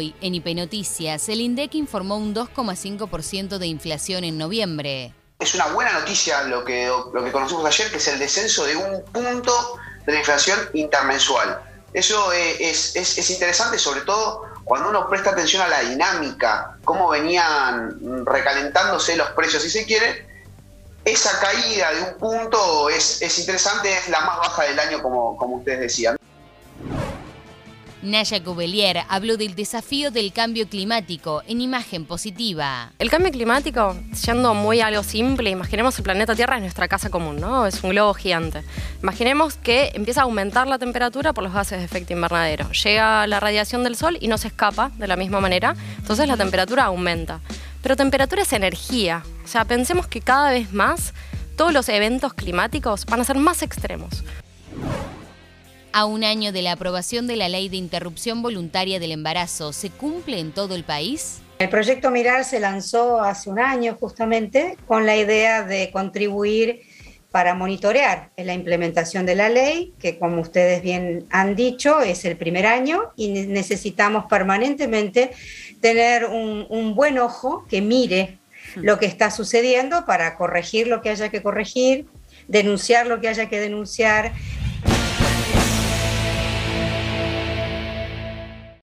Hoy, en IP Noticias, el INDEC informó un 2,5% de inflación en noviembre. Es una buena noticia lo que, lo que conocimos ayer, que es el descenso de un punto de la inflación intermensual. Eso es, es, interesante, sobre todo cuando uno presta atención a la dinámica, cómo venían recalentándose los precios, si se quiere. Esa caída de un punto es, es interesante, es la más baja del año, como, como ustedes decían. Naya Cubelier habló del desafío del cambio climático en imagen positiva. El cambio climático, siendo muy algo simple, imaginemos el planeta Tierra es nuestra casa común, ¿no? Es un globo gigante. Imaginemos que empieza a aumentar la temperatura por los gases de efecto invernadero. Llega la radiación del sol y no se escapa de la misma manera, entonces la temperatura aumenta. Pero temperatura es energía, o sea, pensemos que cada vez más todos los eventos climáticos van a ser más extremos. A un año de la aprobación de la ley de interrupción voluntaria del embarazo, ¿se cumple en todo el país? El proyecto Mirar se lanzó hace un año justamente con la idea de contribuir para monitorear la implementación de la ley, que como ustedes bien han dicho, es el primer año y necesitamos permanentemente tener un, un buen ojo que mire hmm. lo que está sucediendo para corregir lo que haya que corregir, denunciar lo que haya que denunciar